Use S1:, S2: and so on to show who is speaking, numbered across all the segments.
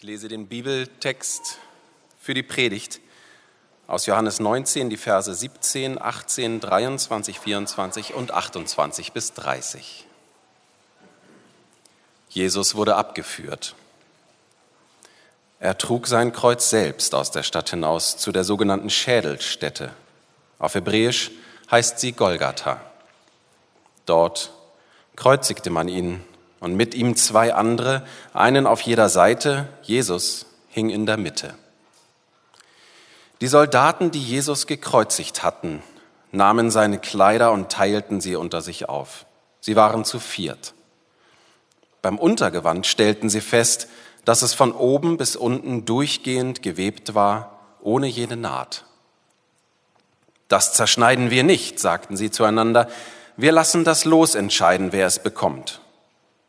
S1: Ich lese den Bibeltext für die Predigt aus Johannes 19, die Verse 17, 18, 23, 24 und 28 bis 30. Jesus wurde abgeführt. Er trug sein Kreuz selbst aus der Stadt hinaus zu der sogenannten Schädelstätte. Auf Hebräisch heißt sie Golgatha. Dort kreuzigte man ihn und mit ihm zwei andere, einen auf jeder Seite, Jesus hing in der Mitte. Die Soldaten, die Jesus gekreuzigt hatten, nahmen seine Kleider und teilten sie unter sich auf. Sie waren zu viert. Beim Untergewand stellten sie fest, dass es von oben bis unten durchgehend gewebt war, ohne jede Naht. Das zerschneiden wir nicht, sagten sie zueinander, wir lassen das Los entscheiden, wer es bekommt.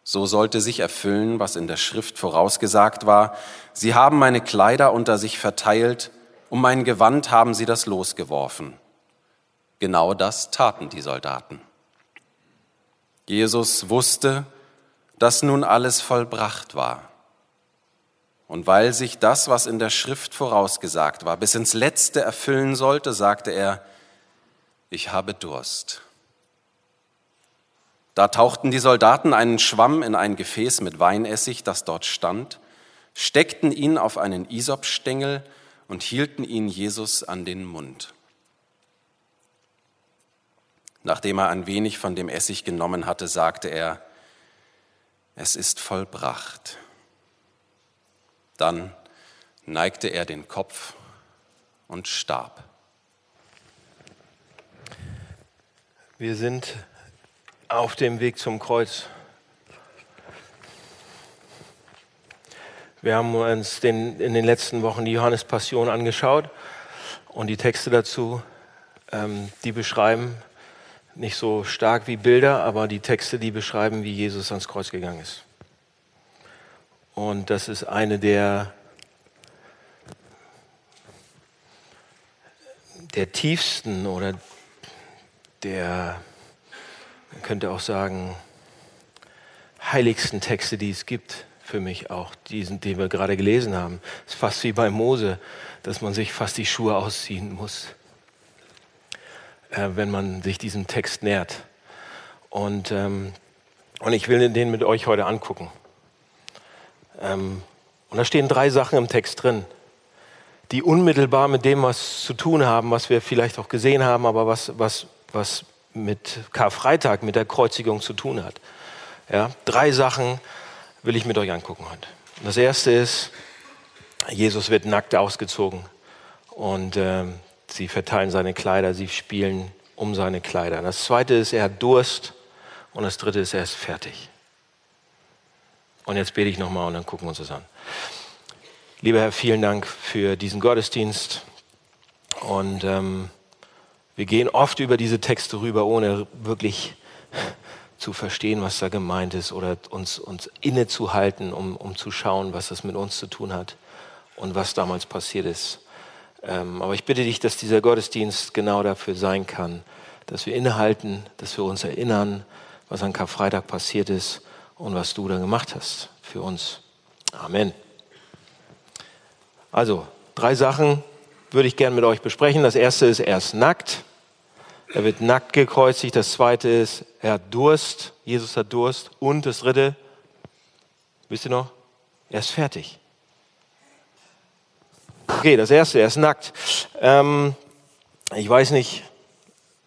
S1: So sollte sich erfüllen, was in der Schrift vorausgesagt war. Sie haben meine Kleider unter sich verteilt, um mein Gewand haben sie das losgeworfen. Genau das taten die Soldaten. Jesus wusste, dass nun alles vollbracht war. Und weil sich das, was in der Schrift vorausgesagt war, bis ins Letzte erfüllen sollte, sagte er, ich habe Durst. Da tauchten die Soldaten einen Schwamm in ein Gefäß mit Weinessig, das dort stand, steckten ihn auf einen Isopstängel und hielten ihn Jesus an den Mund. Nachdem er ein wenig von dem Essig genommen hatte, sagte er, es ist vollbracht. Dann neigte er den Kopf und starb.
S2: Wir sind auf dem Weg zum Kreuz. Wir haben uns den, in den letzten Wochen die Johannespassion angeschaut und die Texte dazu, ähm, die beschreiben nicht so stark wie Bilder, aber die Texte, die beschreiben, wie Jesus ans Kreuz gegangen ist. Und das ist eine der, der tiefsten oder der man könnte auch sagen, heiligsten Texte, die es gibt, für mich auch, diesen, den wir gerade gelesen haben. Es ist fast wie bei Mose, dass man sich fast die Schuhe ausziehen muss, äh, wenn man sich diesem Text nähert. Und, ähm, und ich will den mit euch heute angucken. Ähm, und da stehen drei Sachen im Text drin, die unmittelbar mit dem was zu tun haben, was wir vielleicht auch gesehen haben, aber was, was, was mit Karfreitag, mit der Kreuzigung zu tun hat. Ja, drei Sachen will ich mit euch angucken heute. Das erste ist, Jesus wird nackt ausgezogen und äh, sie verteilen seine Kleider, sie spielen um seine Kleider. Das zweite ist, er hat Durst und das dritte ist, er ist fertig. Und jetzt bete ich nochmal und dann gucken wir uns das an. Lieber Herr, vielen Dank für diesen Gottesdienst und ähm, wir gehen oft über diese Texte rüber, ohne wirklich zu verstehen, was da gemeint ist oder uns, uns innezuhalten, um, um zu schauen, was das mit uns zu tun hat und was damals passiert ist. Ähm, aber ich bitte dich, dass dieser Gottesdienst genau dafür sein kann, dass wir innehalten, dass wir uns erinnern, was an Karfreitag passiert ist und was du da gemacht hast für uns. Amen. Also, drei Sachen, würde ich gerne mit euch besprechen. Das erste ist, er ist nackt. Er wird nackt gekreuzigt. Das zweite ist, er hat Durst. Jesus hat Durst. Und das dritte, wisst ihr noch? Er ist fertig. Okay, das erste, er ist nackt. Ähm, ich weiß nicht,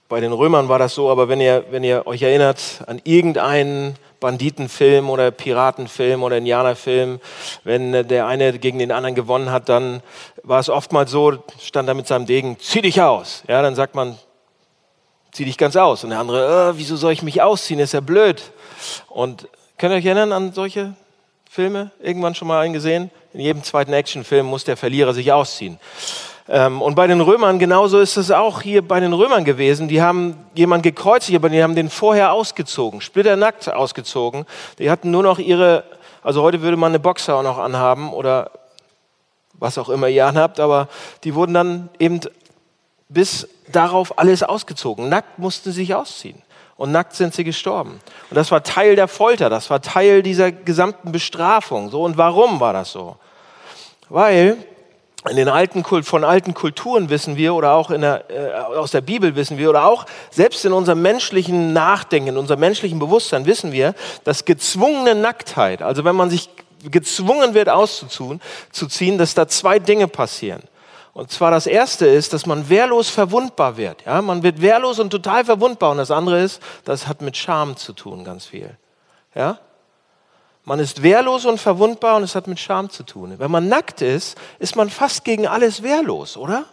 S2: bei den Römern war das so, aber wenn ihr, wenn ihr euch erinnert an irgendeinen Banditenfilm oder Piratenfilm oder Indianerfilm, wenn der eine gegen den anderen gewonnen hat, dann war es oftmals so, stand er mit seinem Degen, zieh dich aus. Ja, dann sagt man, zieh dich ganz aus. Und der andere, äh, wieso soll ich mich ausziehen, ist ja blöd. Und könnt ihr euch erinnern an solche Filme? Irgendwann schon mal eingesehen? In jedem zweiten Actionfilm muss der Verlierer sich ausziehen. Ähm, und bei den Römern, genauso ist es auch hier bei den Römern gewesen. Die haben jemanden gekreuzigt, aber die haben den vorher ausgezogen, splitternackt ausgezogen. Die hatten nur noch ihre, also heute würde man eine Boxer auch noch anhaben oder was auch immer ihr anhabt, aber die wurden dann eben bis darauf alles ausgezogen. Nackt mussten sie sich ausziehen. Und nackt sind sie gestorben. Und das war Teil der Folter, das war Teil dieser gesamten Bestrafung. So, und warum war das so? Weil in den alten Kult, von alten Kulturen wissen wir oder auch der, äh, aus der Bibel wissen wir oder auch selbst in unserem menschlichen Nachdenken, in unserem menschlichen Bewusstsein wissen wir, dass gezwungene Nacktheit, also wenn man sich gezwungen wird auszuziehen, zu ziehen, dass da zwei Dinge passieren. Und zwar das erste ist, dass man wehrlos verwundbar wird. Ja, man wird wehrlos und total verwundbar. Und das andere ist, das hat mit Scham zu tun, ganz viel. Ja? Man ist wehrlos und verwundbar und es hat mit Scham zu tun. Wenn man nackt ist, ist man fast gegen alles wehrlos, oder?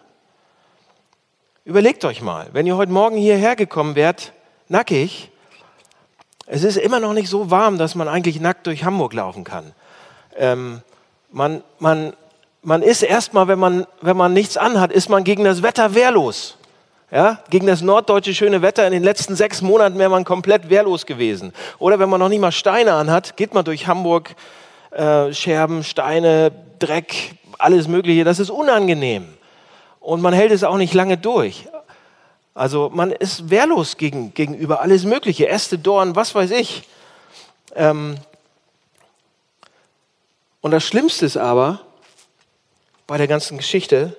S2: Überlegt euch mal, wenn ihr heute Morgen hierher gekommen wärt, nackig, es ist immer noch nicht so warm, dass man eigentlich nackt durch Hamburg laufen kann. Ähm, man, man, man ist erstmal, wenn man, wenn man nichts anhat, ist man gegen das Wetter wehrlos. Ja, gegen das norddeutsche schöne Wetter in den letzten sechs Monaten wäre man komplett wehrlos gewesen. Oder wenn man noch nicht mal Steine anhat, geht man durch Hamburg, äh, Scherben, Steine, Dreck, alles Mögliche. Das ist unangenehm. Und man hält es auch nicht lange durch. Also man ist wehrlos gegen, gegenüber alles Mögliche. Äste, Dorn, was weiß ich. Ähm und das Schlimmste ist aber bei der ganzen Geschichte,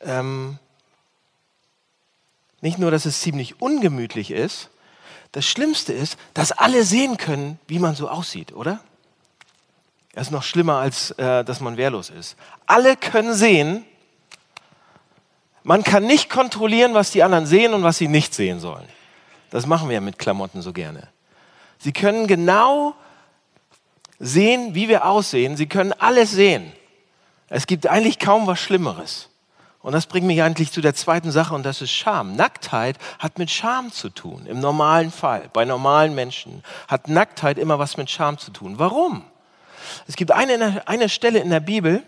S2: ähm, nicht nur, dass es ziemlich ungemütlich ist, das Schlimmste ist, dass alle sehen können, wie man so aussieht, oder? Das ist noch schlimmer, als äh, dass man wehrlos ist. Alle können sehen, man kann nicht kontrollieren, was die anderen sehen und was sie nicht sehen sollen. Das machen wir ja mit Klamotten so gerne. Sie können genau sehen, wie wir aussehen. Sie können alles sehen. Es gibt eigentlich kaum was Schlimmeres. Und das bringt mich eigentlich zu der zweiten Sache und das ist Scham. Nacktheit hat mit Scham zu tun. Im normalen Fall, bei normalen Menschen hat Nacktheit immer was mit Scham zu tun. Warum? Es gibt eine, eine Stelle in der Bibel,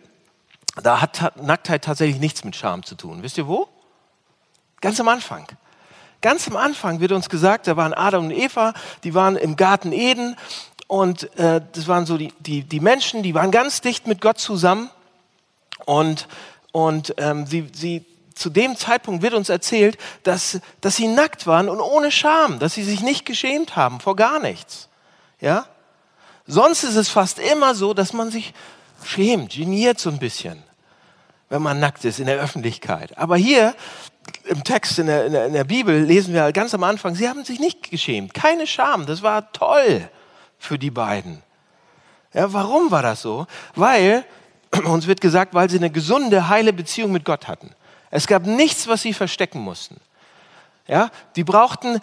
S2: da hat Nacktheit tatsächlich nichts mit Scham zu tun. Wisst ihr wo? Ganz am Anfang. Ganz am Anfang wird uns gesagt, da waren Adam und Eva, die waren im Garten Eden und äh, das waren so die, die, die Menschen, die waren ganz dicht mit Gott zusammen und und ähm, sie, sie, zu dem Zeitpunkt wird uns erzählt, dass, dass sie nackt waren und ohne Scham, dass sie sich nicht geschämt haben vor gar nichts. Ja? Sonst ist es fast immer so, dass man sich schämt, geniert so ein bisschen, wenn man nackt ist in der Öffentlichkeit. Aber hier im Text in der, in der, in der Bibel lesen wir ganz am Anfang, sie haben sich nicht geschämt, keine Scham, das war toll für die beiden. Ja, warum war das so? Weil uns wird gesagt, weil sie eine gesunde, heile Beziehung mit Gott hatten. Es gab nichts, was sie verstecken mussten. Ja, die brauchten,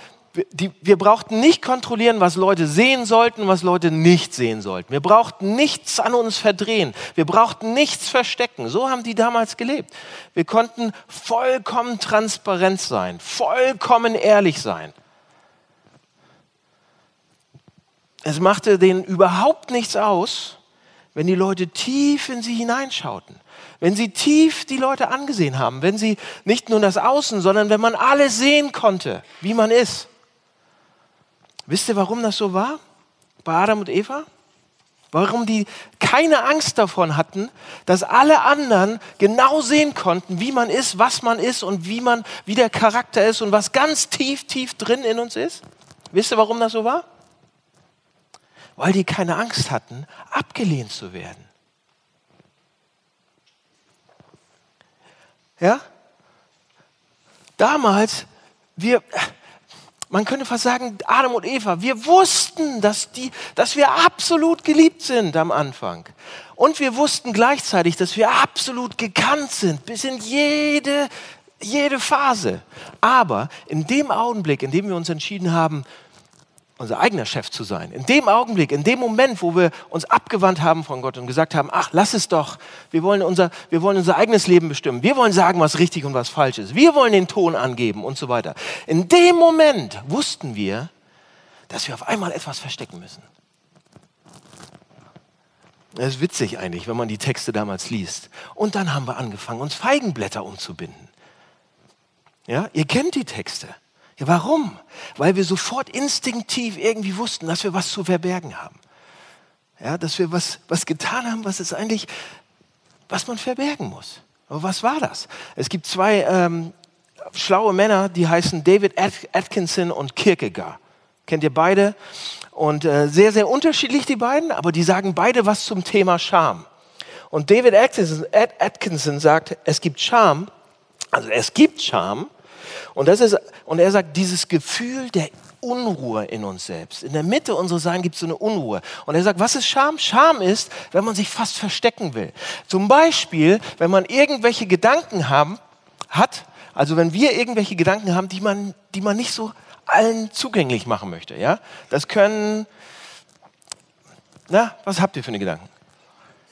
S2: die, wir brauchten nicht kontrollieren, was Leute sehen sollten, was Leute nicht sehen sollten. Wir brauchten nichts an uns verdrehen. Wir brauchten nichts verstecken. So haben die damals gelebt. Wir konnten vollkommen transparent sein, vollkommen ehrlich sein. Es machte denen überhaupt nichts aus, wenn die Leute tief in sie hineinschauten, wenn sie tief die Leute angesehen haben, wenn sie nicht nur das Außen, sondern wenn man alles sehen konnte, wie man ist. Wisst ihr, warum das so war bei Adam und Eva? Warum die keine Angst davon hatten, dass alle anderen genau sehen konnten, wie man ist, was man ist und wie man, wie der Charakter ist und was ganz tief, tief drin in uns ist? Wisst ihr, warum das so war? Weil die keine Angst hatten, abgelehnt zu werden. Ja? Damals, wir, man könnte fast sagen, Adam und Eva, wir wussten, dass, die, dass wir absolut geliebt sind am Anfang. Und wir wussten gleichzeitig, dass wir absolut gekannt sind, bis in jede, jede Phase. Aber in dem Augenblick, in dem wir uns entschieden haben, unser eigener Chef zu sein. In dem Augenblick, in dem Moment, wo wir uns abgewandt haben von Gott und gesagt haben, ach, lass es doch, wir wollen unser, wir wollen unser eigenes Leben bestimmen, wir wollen sagen, was richtig und was falsch ist, wir wollen den Ton angeben und so weiter. In dem Moment wussten wir, dass wir auf einmal etwas verstecken müssen. Das ist witzig eigentlich, wenn man die Texte damals liest. Und dann haben wir angefangen, uns Feigenblätter umzubinden. Ja, ihr kennt die Texte. Ja, warum? Weil wir sofort instinktiv irgendwie wussten, dass wir was zu verbergen haben. Ja, dass wir was, was getan haben, was es eigentlich, was man verbergen muss. Aber was war das? Es gibt zwei ähm, schlaue Männer, die heißen David Atkinson und Kierkegaard. Kennt ihr beide? Und äh, sehr, sehr unterschiedlich die beiden, aber die sagen beide was zum Thema Scham. Und David Atkinson, Atkinson sagt, es gibt Scham, also es gibt Scham, und, das ist, und er sagt, dieses Gefühl der Unruhe in uns selbst. In der Mitte unseres Seins gibt es so eine Unruhe. Und er sagt, was ist Scham? Scham ist, wenn man sich fast verstecken will. Zum Beispiel, wenn man irgendwelche Gedanken haben, hat, also wenn wir irgendwelche Gedanken haben, die man, die man nicht so allen zugänglich machen möchte. Ja? Das können, na, was habt ihr für eine Gedanken?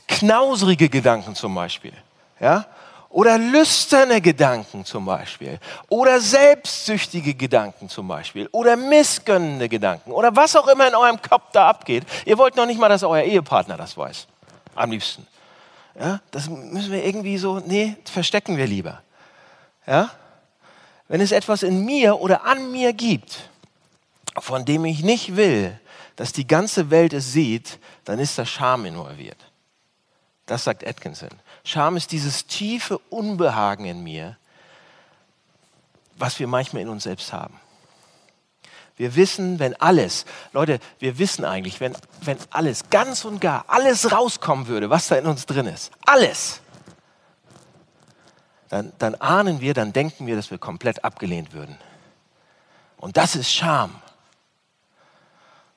S2: Knausrige Gedanken zum Beispiel. Ja? Oder lüsterne Gedanken zum Beispiel. Oder selbstsüchtige Gedanken zum Beispiel. Oder missgönnende Gedanken. Oder was auch immer in eurem Kopf da abgeht. Ihr wollt noch nicht mal, dass euer Ehepartner das weiß. Am liebsten. Ja, das müssen wir irgendwie so, nee, verstecken wir lieber. Ja? Wenn es etwas in mir oder an mir gibt, von dem ich nicht will, dass die ganze Welt es sieht, dann ist da Scham involviert. Das sagt Atkinson. Scham ist dieses tiefe Unbehagen in mir, was wir manchmal in uns selbst haben. Wir wissen, wenn alles, Leute, wir wissen eigentlich, wenn, wenn alles, ganz und gar, alles rauskommen würde, was da in uns drin ist, alles, dann, dann ahnen wir, dann denken wir, dass wir komplett abgelehnt würden. Und das ist Scham.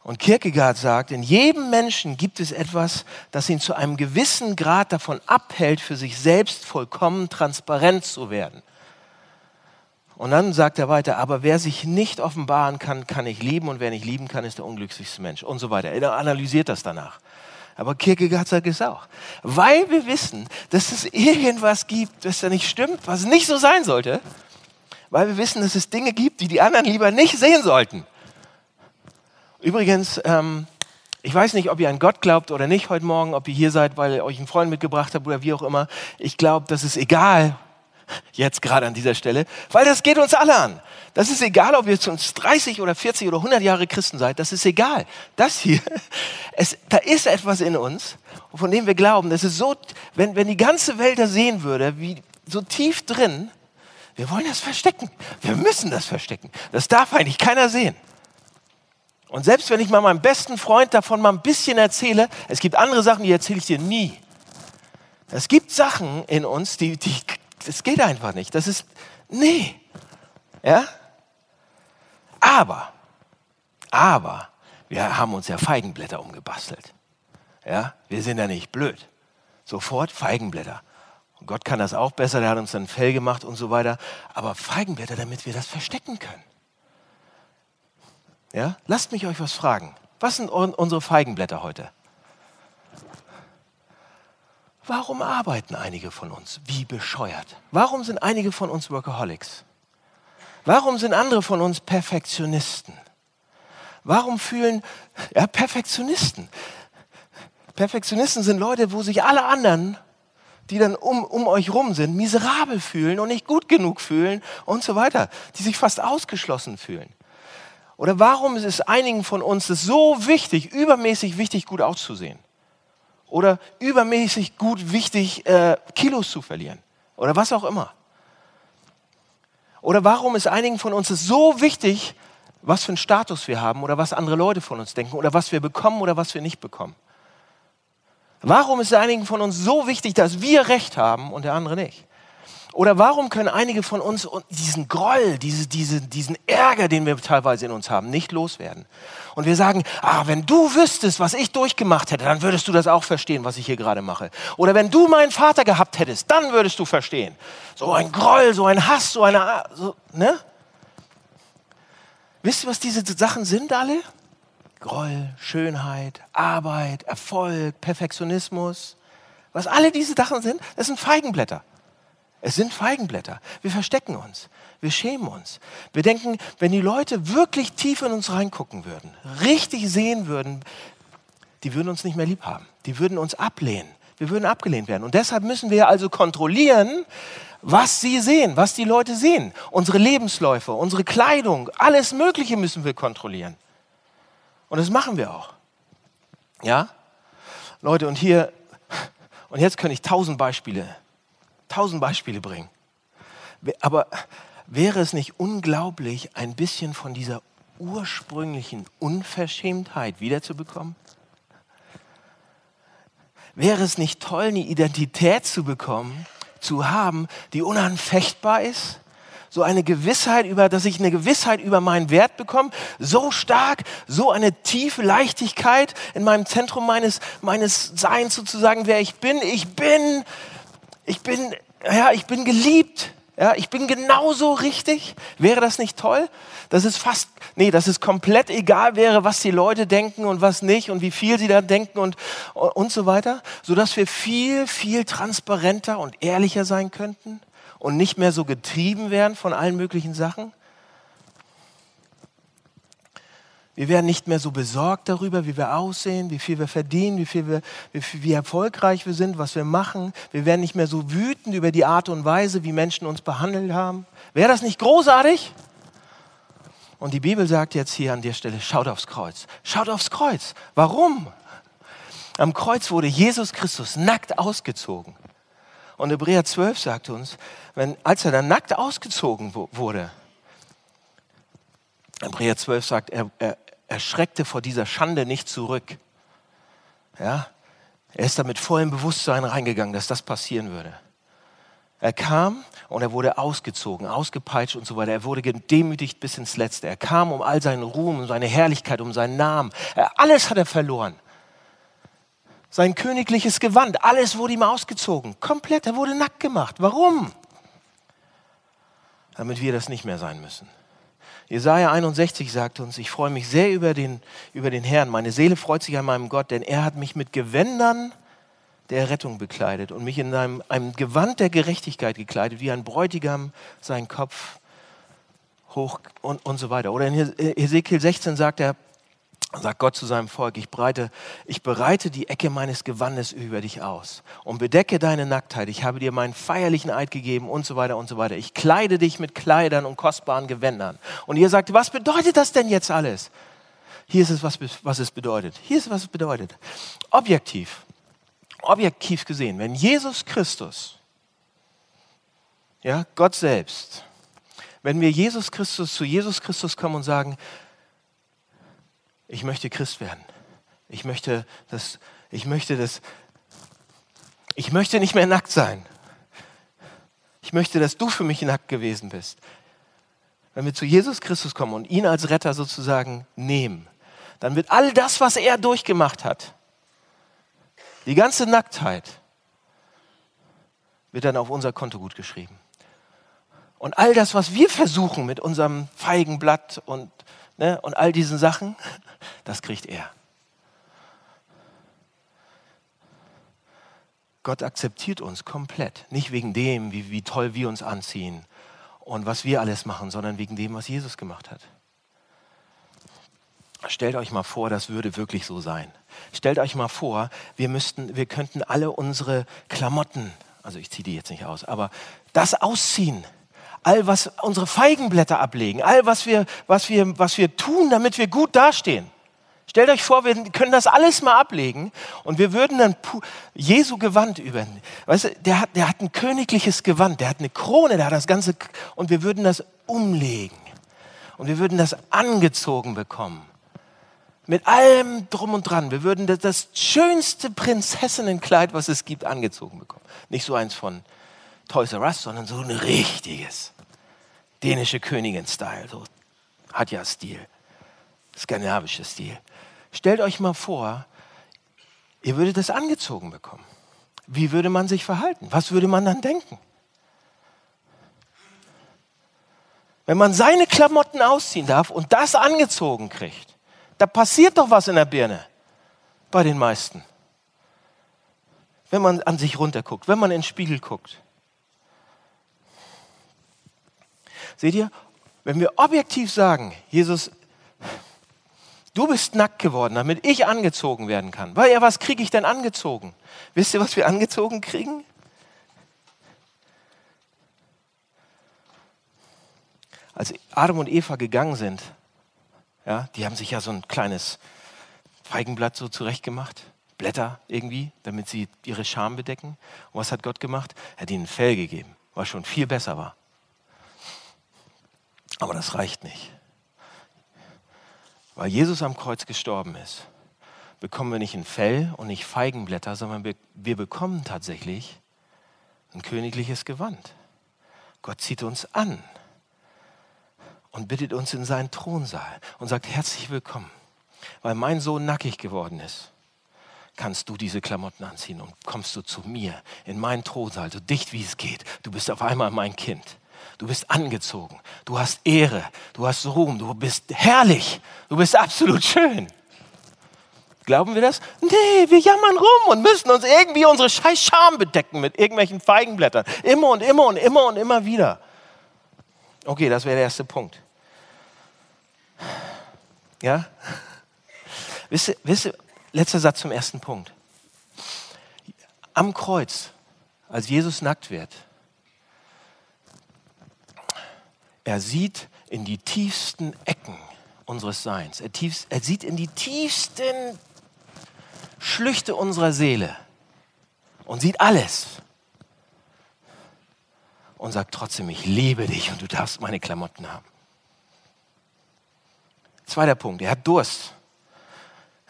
S2: Und Kierkegaard sagt, in jedem Menschen gibt es etwas, das ihn zu einem gewissen Grad davon abhält, für sich selbst vollkommen transparent zu werden. Und dann sagt er weiter, aber wer sich nicht offenbaren kann, kann nicht lieben und wer nicht lieben kann, ist der unglücklichste Mensch und so weiter. Er analysiert das danach. Aber Kierkegaard sagt es auch. Weil wir wissen, dass es irgendwas gibt, das da nicht stimmt, was nicht so sein sollte. Weil wir wissen, dass es Dinge gibt, die die anderen lieber nicht sehen sollten. Übrigens, ähm, ich weiß nicht, ob ihr an Gott glaubt oder nicht heute Morgen, ob ihr hier seid, weil ihr euch einen Freund mitgebracht habt oder wie auch immer. Ich glaube, das ist egal, jetzt gerade an dieser Stelle, weil das geht uns alle an. Das ist egal, ob ihr jetzt uns 30 oder 40 oder 100 Jahre Christen seid, das ist egal. Das hier, es, da ist etwas in uns, von dem wir glauben, das ist so, wenn, wenn die ganze Welt das sehen würde, wie so tief drin, wir wollen das verstecken. Wir müssen das verstecken. Das darf eigentlich keiner sehen. Und selbst wenn ich mal meinem besten Freund davon mal ein bisschen erzähle, es gibt andere Sachen, die erzähle ich dir nie. Es gibt Sachen in uns, die, die, das geht einfach nicht. Das ist, nee. Ja? Aber, aber, wir haben uns ja Feigenblätter umgebastelt. Ja? Wir sind ja nicht blöd. Sofort Feigenblätter. Und Gott kann das auch besser, der hat uns dann Fell gemacht und so weiter. Aber Feigenblätter, damit wir das verstecken können. Ja? Lasst mich euch was fragen. Was sind unsere Feigenblätter heute? Warum arbeiten einige von uns wie bescheuert? Warum sind einige von uns Workaholics? Warum sind andere von uns Perfektionisten? Warum fühlen, ja, Perfektionisten. Perfektionisten sind Leute, wo sich alle anderen, die dann um, um euch rum sind, miserabel fühlen und nicht gut genug fühlen und so weiter, die sich fast ausgeschlossen fühlen. Oder warum ist es einigen von uns so wichtig, übermäßig wichtig, gut auszusehen? Oder übermäßig gut wichtig, äh, Kilos zu verlieren? Oder was auch immer. Oder warum ist einigen von uns so wichtig, was für einen Status wir haben oder was andere Leute von uns denken oder was wir bekommen oder was wir nicht bekommen? Warum ist einigen von uns so wichtig, dass wir Recht haben und der andere nicht? Oder warum können einige von uns diesen Groll, diese, diese, diesen Ärger, den wir teilweise in uns haben, nicht loswerden? Und wir sagen, ah, wenn du wüsstest, was ich durchgemacht hätte, dann würdest du das auch verstehen, was ich hier gerade mache. Oder wenn du meinen Vater gehabt hättest, dann würdest du verstehen. So ein Groll, so ein Hass, so eine, so, ne? Wisst ihr, was diese Sachen sind alle? Groll, Schönheit, Arbeit, Erfolg, Perfektionismus. Was alle diese Sachen sind, das sind Feigenblätter. Es sind Feigenblätter. Wir verstecken uns. Wir schämen uns. Wir denken, wenn die Leute wirklich tief in uns reingucken würden, richtig sehen würden, die würden uns nicht mehr lieb haben. Die würden uns ablehnen. Wir würden abgelehnt werden. Und deshalb müssen wir also kontrollieren, was sie sehen, was die Leute sehen. Unsere Lebensläufe, unsere Kleidung, alles Mögliche müssen wir kontrollieren. Und das machen wir auch. Ja? Leute, und hier, und jetzt könnte ich tausend Beispiele tausend Beispiele bringen. Aber wäre es nicht unglaublich, ein bisschen von dieser ursprünglichen Unverschämtheit wiederzubekommen? Wäre es nicht toll, eine Identität zu bekommen, zu haben, die unanfechtbar ist? So eine Gewissheit über, dass ich eine Gewissheit über meinen Wert bekomme, so stark, so eine tiefe Leichtigkeit in meinem Zentrum meines, meines Seins sozusagen, wer ich bin. Ich bin, ich bin, ja, ich bin geliebt. Ja, ich bin genauso richtig. Wäre das nicht toll? Das ist fast, nee, dass es komplett egal wäre, was die Leute denken und was nicht und wie viel sie da denken und, und so weiter, sodass wir viel, viel transparenter und ehrlicher sein könnten und nicht mehr so getrieben werden von allen möglichen Sachen. Wir werden nicht mehr so besorgt darüber, wie wir aussehen, wie viel wir verdienen, wie, viel wir, wie, wie erfolgreich wir sind, was wir machen. Wir werden nicht mehr so wütend über die Art und Weise, wie Menschen uns behandelt haben. Wäre das nicht großartig? Und die Bibel sagt jetzt hier an der Stelle, schaut aufs Kreuz. Schaut aufs Kreuz. Warum? Am Kreuz wurde Jesus Christus nackt ausgezogen. Und Hebräer 12 sagt uns, wenn, als er dann nackt ausgezogen wurde, Hebräer 12 sagt, er, er, er schreckte vor dieser Schande nicht zurück. Ja? Er ist da mit vollem Bewusstsein reingegangen, dass das passieren würde. Er kam und er wurde ausgezogen, ausgepeitscht und so weiter. Er wurde gedemütigt bis ins Letzte. Er kam um all seinen Ruhm, um seine Herrlichkeit, um seinen Namen. Er, alles hat er verloren. Sein königliches Gewand, alles wurde ihm ausgezogen. Komplett, er wurde nackt gemacht. Warum? Damit wir das nicht mehr sein müssen. Jesaja 61 sagt uns, ich freue mich sehr über den, über den Herrn. Meine Seele freut sich an meinem Gott, denn er hat mich mit Gewändern der Rettung bekleidet und mich in einem, einem Gewand der Gerechtigkeit gekleidet, wie ein Bräutigam seinen Kopf hoch und, und so weiter. Oder in Ezekiel 16 sagt er, sagt Gott zu seinem Volk, ich bereite, ich bereite die Ecke meines Gewandes über dich aus und bedecke deine Nacktheit. Ich habe dir meinen feierlichen Eid gegeben und so weiter und so weiter. Ich kleide dich mit Kleidern und kostbaren Gewändern. Und ihr sagt, was bedeutet das denn jetzt alles? Hier ist es, was, was es bedeutet. Hier ist es, was es bedeutet. Objektiv, objektiv gesehen, wenn Jesus Christus, ja, Gott selbst, wenn wir Jesus Christus zu Jesus Christus kommen und sagen, ich möchte Christ werden. Ich möchte das, ich möchte das, ich möchte nicht mehr nackt sein. Ich möchte, dass du für mich nackt gewesen bist. Wenn wir zu Jesus Christus kommen und ihn als Retter sozusagen nehmen, dann wird all das, was er durchgemacht hat, die ganze Nacktheit, wird dann auf unser Konto gut geschrieben. Und all das, was wir versuchen mit unserem Feigenblatt und ne, und all diesen Sachen, das kriegt er. Gott akzeptiert uns komplett. Nicht wegen dem, wie, wie toll wir uns anziehen und was wir alles machen, sondern wegen dem, was Jesus gemacht hat. Stellt euch mal vor, das würde wirklich so sein. Stellt euch mal vor, wir, müssten, wir könnten alle unsere Klamotten, also ich ziehe die jetzt nicht aus, aber das ausziehen, all was unsere Feigenblätter ablegen, all was wir, was wir, was wir tun, damit wir gut dastehen. Stellt euch vor, wir können das alles mal ablegen und wir würden dann Jesu Gewand über. Weißt du, der hat, der hat ein königliches Gewand, der hat eine Krone, der hat das Ganze und wir würden das umlegen und wir würden das angezogen bekommen. Mit allem drum und dran. Wir würden das, das schönste Prinzessinnenkleid, was es gibt, angezogen bekommen. Nicht so eins von Toys R Us, sondern so ein richtiges. Dänische Königin-Style, so hat ja Stil, skandinavischer Stil. Stellt euch mal vor, ihr würdet das angezogen bekommen. Wie würde man sich verhalten? Was würde man dann denken? Wenn man seine Klamotten ausziehen darf und das angezogen kriegt, da passiert doch was in der Birne bei den meisten. Wenn man an sich runterguckt, wenn man in den Spiegel guckt. Seht ihr, wenn wir objektiv sagen, Jesus, du bist nackt geworden, damit ich angezogen werden kann. Weil ja, was kriege ich denn angezogen? Wisst ihr, was wir angezogen kriegen? Als Adam und Eva gegangen sind, ja, die haben sich ja so ein kleines Feigenblatt so zurechtgemacht, Blätter irgendwie, damit sie ihre Scham bedecken. Und was hat Gott gemacht? Er hat ihnen ein Fell gegeben, was schon viel besser war. Aber das reicht nicht. Weil Jesus am Kreuz gestorben ist, bekommen wir nicht ein Fell und nicht Feigenblätter, sondern wir, wir bekommen tatsächlich ein königliches Gewand. Gott zieht uns an und bittet uns in seinen Thronsaal und sagt herzlich willkommen. Weil mein Sohn nackig geworden ist, kannst du diese Klamotten anziehen und kommst du zu mir in meinen Thronsaal, so dicht wie es geht. Du bist auf einmal mein Kind. Du bist angezogen. Du hast Ehre. Du hast Ruhm. Du bist herrlich. Du bist absolut schön. Glauben wir das? Nee, wir jammern rum und müssen uns irgendwie unsere scheiß Scham bedecken mit irgendwelchen Feigenblättern. Immer und immer und immer und immer wieder. Okay, das wäre der erste Punkt. Ja? Wisst ihr, wisst ihr, letzter Satz zum ersten Punkt. Am Kreuz, als Jesus nackt wird, er sieht in die tiefsten Ecken unseres Seins. Er, tiefst, er sieht in die tiefsten Schlüchte unserer Seele und sieht alles und sagt trotzdem, ich liebe dich und du darfst meine Klamotten haben. Zweiter Punkt, er hat Durst.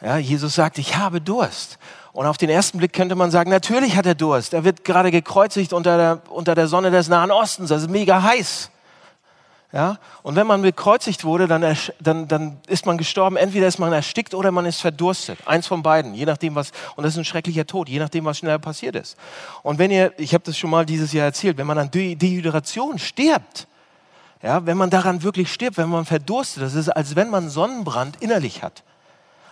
S2: Ja, Jesus sagt, ich habe Durst. Und auf den ersten Blick könnte man sagen, natürlich hat er Durst. Er wird gerade gekreuzigt unter der, unter der Sonne des Nahen Ostens. Das ist mega heiß. Ja? Und wenn man gekreuzigt wurde, dann, dann, dann ist man gestorben. Entweder ist man erstickt oder man ist verdurstet. Eins von beiden, je nachdem was. Und das ist ein schrecklicher Tod, je nachdem, was schneller passiert ist. Und wenn ihr, ich habe das schon mal dieses Jahr erzählt, wenn man an Dehydration stirbt, ja, wenn man daran wirklich stirbt, wenn man verdurstet, das ist, als wenn man Sonnenbrand innerlich hat.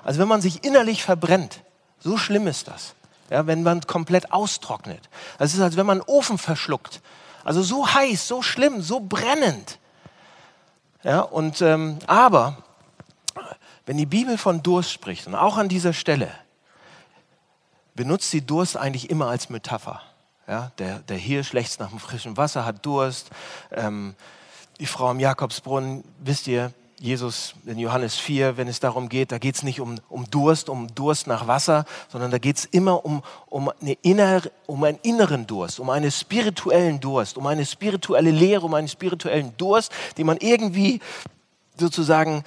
S2: Also wenn man sich innerlich verbrennt. So schlimm ist das. Ja, wenn man komplett austrocknet. Das ist, als wenn man einen Ofen verschluckt. Also so heiß, so schlimm, so brennend. Ja, und, ähm, aber wenn die Bibel von Durst spricht, und auch an dieser Stelle, benutzt sie Durst eigentlich immer als Metapher. Ja, der, der Hirsch lechzt nach dem frischen Wasser, hat Durst. Ähm, die Frau am Jakobsbrunnen, wisst ihr, Jesus in Johannes 4, wenn es darum geht, da geht es nicht um, um Durst, um Durst nach Wasser, sondern da geht es immer um, um, eine innere, um einen inneren Durst, um einen spirituellen Durst, um eine spirituelle Lehre, um einen spirituellen Durst, den man irgendwie sozusagen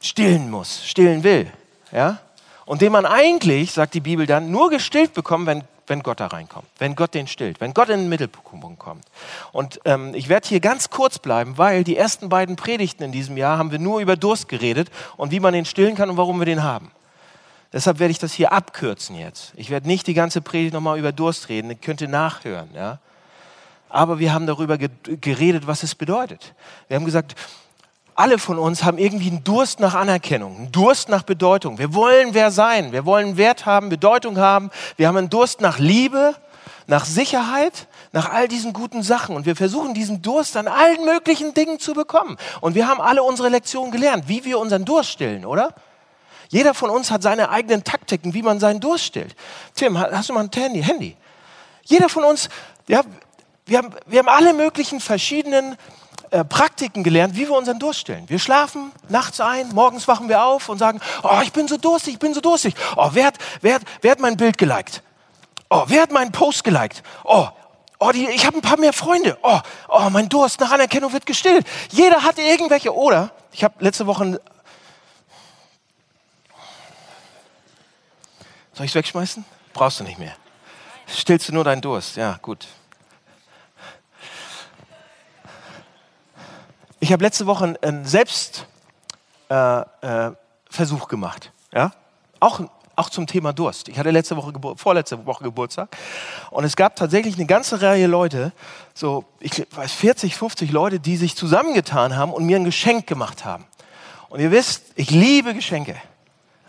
S2: stillen muss, stillen will. Ja? Und den man eigentlich, sagt die Bibel dann, nur gestillt bekommt, wenn wenn Gott da reinkommt, wenn Gott den stillt, wenn Gott in den Mittelpunkt kommt. Und ähm, ich werde hier ganz kurz bleiben, weil die ersten beiden Predigten in diesem Jahr haben wir nur über Durst geredet und wie man den stillen kann und warum wir den haben. Deshalb werde ich das hier abkürzen jetzt. Ich werde nicht die ganze Predigt nochmal über Durst reden, ihr könnt ihr nachhören. Ja? Aber wir haben darüber geredet, was es bedeutet. Wir haben gesagt, alle von uns haben irgendwie einen Durst nach Anerkennung, einen Durst nach Bedeutung. Wir wollen wer sein, wir wollen Wert haben, Bedeutung haben. Wir haben einen Durst nach Liebe, nach Sicherheit, nach all diesen guten Sachen. Und wir versuchen diesen Durst an allen möglichen Dingen zu bekommen. Und wir haben alle unsere Lektionen gelernt, wie wir unseren Durst stillen, oder? Jeder von uns hat seine eigenen Taktiken, wie man seinen Durst stillt. Tim, hast du mal ein Handy? Jeder von uns, ja, wir haben, wir haben alle möglichen verschiedenen äh, Praktiken gelernt, wie wir unseren Durst stillen. Wir schlafen nachts ein, morgens wachen wir auf und sagen, oh, ich bin so durstig, ich bin so durstig. Oh, wer hat, wer hat, wer hat mein Bild geliked? Oh, wer hat meinen Post geliked? Oh, oh die, ich habe ein paar mehr Freunde. Oh, oh, mein Durst nach Anerkennung wird gestillt. Jeder hat irgendwelche, oder? Ich habe letzte Woche... Soll ich es wegschmeißen? Brauchst du nicht mehr. Stillst du nur deinen Durst? Ja, gut. Ich habe letzte Woche einen Selbstversuch äh, äh, gemacht. Ja? Auch, auch zum Thema Durst. Ich hatte letzte Woche, vorletzte Woche Geburtstag und es gab tatsächlich eine ganze Reihe Leute, so ich weiß 40, 50 Leute, die sich zusammengetan haben und mir ein Geschenk gemacht haben. Und ihr wisst, ich liebe Geschenke.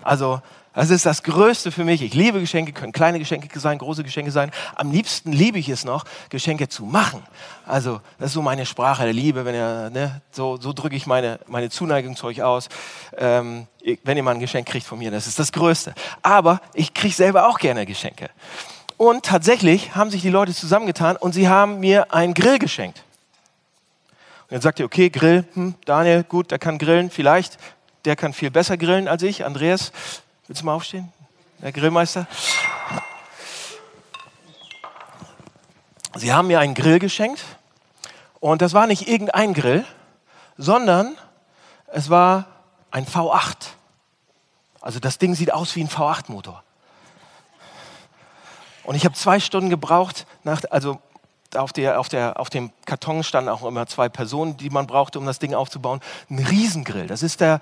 S2: Also das ist das Größte für mich. Ich liebe Geschenke, können kleine Geschenke sein, große Geschenke sein. Am liebsten liebe ich es noch, Geschenke zu machen. Also das ist so meine Sprache der Liebe. Wenn ihr, ne, so, so drücke ich meine, meine Zuneigung zu euch aus. Ähm, wenn ihr mal ein Geschenk kriegt von mir, das ist das Größte. Aber ich kriege selber auch gerne Geschenke. Und tatsächlich haben sich die Leute zusammengetan und sie haben mir einen Grill geschenkt. Und dann sagt ihr, okay, Grill, hm, Daniel, gut, der kann grillen, vielleicht. Der kann viel besser grillen als ich. Andreas, Willst du mal aufstehen? Herr Grillmeister. Sie haben mir einen Grill geschenkt und das war nicht irgendein Grill, sondern es war ein V8. Also das Ding sieht aus wie ein V8-Motor. Und ich habe zwei Stunden gebraucht, nach, also auf, der, auf, der, auf dem Karton standen auch immer zwei Personen, die man brauchte, um das Ding aufzubauen. Ein Riesengrill. Das ist der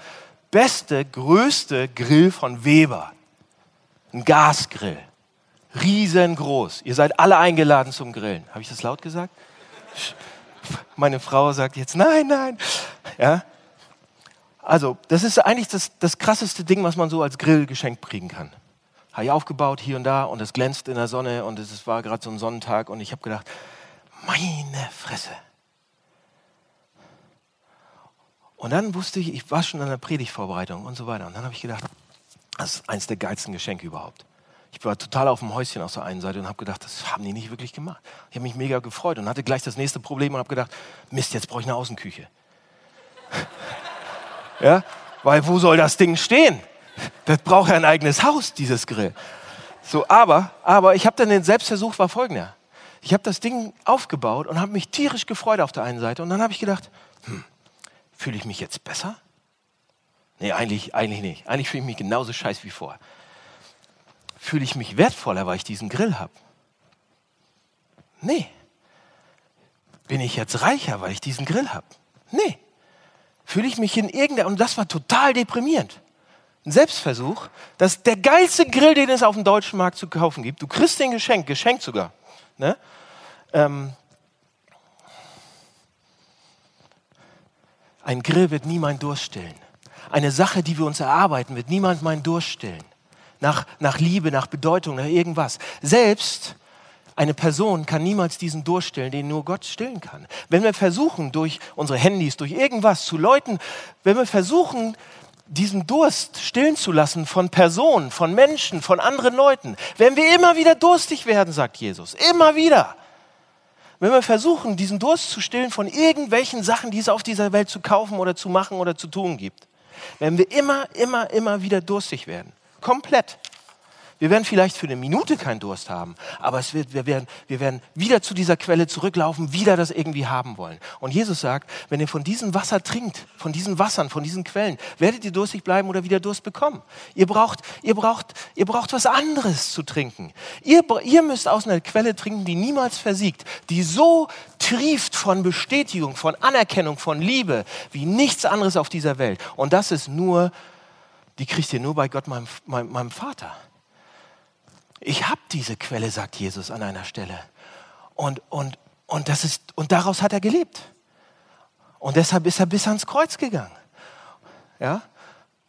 S2: beste, größte Grill von Weber. Ein Gasgrill. Riesengroß. Ihr seid alle eingeladen zum Grillen. Habe ich das laut gesagt? Meine Frau sagt jetzt nein, nein. Ja? Also, das ist eigentlich das, das krasseste Ding, was man so als Grill geschenkt kriegen kann. Habe ich aufgebaut hier und da und es glänzt in der Sonne und es war gerade so ein Sonnentag und ich habe gedacht, meine Fresse. Und dann wusste ich, ich war schon an der Predigtvorbereitung und so weiter. Und dann habe ich gedacht, das ist eines der geilsten Geschenke überhaupt. Ich war total auf dem Häuschen auf der einen Seite und habe gedacht, das haben die nicht wirklich gemacht. Ich habe mich mega gefreut und hatte gleich das nächste Problem und habe gedacht, Mist, jetzt brauche ich eine Außenküche. ja, weil wo soll das Ding stehen? Das braucht ja ein eigenes Haus, dieses Grill. So, aber, aber ich habe dann den Selbstversuch war folgender. Ich habe das Ding aufgebaut und habe mich tierisch gefreut auf der einen Seite und dann habe ich gedacht, hm, fühle ich mich jetzt besser? Nee, eigentlich, eigentlich nicht. Eigentlich fühle ich mich genauso scheiße wie vorher. Fühle ich mich wertvoller, weil ich diesen Grill habe? Nee. Bin ich jetzt reicher, weil ich diesen Grill habe? Nee. Fühle ich mich in irgendeiner, und das war total deprimierend. Ein Selbstversuch, dass der geilste Grill, den es auf dem deutschen Markt zu kaufen gibt, du kriegst den geschenkt, geschenkt sogar. Ne? Ähm, ein Grill wird nie meinen Durst stillen. Eine Sache, die wir uns erarbeiten, wird niemand meinen Durst stillen. Nach, nach Liebe, nach Bedeutung, nach irgendwas. Selbst eine Person kann niemals diesen Durst stillen, den nur Gott stillen kann. Wenn wir versuchen, durch unsere Handys, durch irgendwas zu läuten, wenn wir versuchen, diesen Durst stillen zu lassen von Personen, von Menschen, von anderen Leuten, werden wir immer wieder durstig werden, sagt Jesus. Immer wieder. Wenn wir versuchen, diesen Durst zu stillen von irgendwelchen Sachen, die es auf dieser Welt zu kaufen oder zu machen oder zu tun gibt, werden wir immer, immer, immer wieder durstig werden. Komplett. Wir werden vielleicht für eine Minute keinen Durst haben, aber wird, wir, werden, wir werden wieder zu dieser Quelle zurücklaufen, wieder das irgendwie haben wollen. Und Jesus sagt, wenn ihr von diesem Wasser trinkt, von diesen Wassern, von diesen Quellen, werdet ihr durstig bleiben oder wieder Durst bekommen. Ihr braucht, ihr braucht, ihr braucht was anderes zu trinken. Ihr, ihr müsst aus einer Quelle trinken, die niemals versiegt, die so trieft von Bestätigung, von Anerkennung, von Liebe, wie nichts anderes auf dieser Welt. Und das ist nur, die kriegt ihr nur bei Gott, meinem, meinem, meinem Vater. Ich habe diese Quelle, sagt Jesus an einer Stelle. Und, und, und, das ist, und daraus hat er gelebt. Und deshalb ist er bis ans Kreuz gegangen. Ja?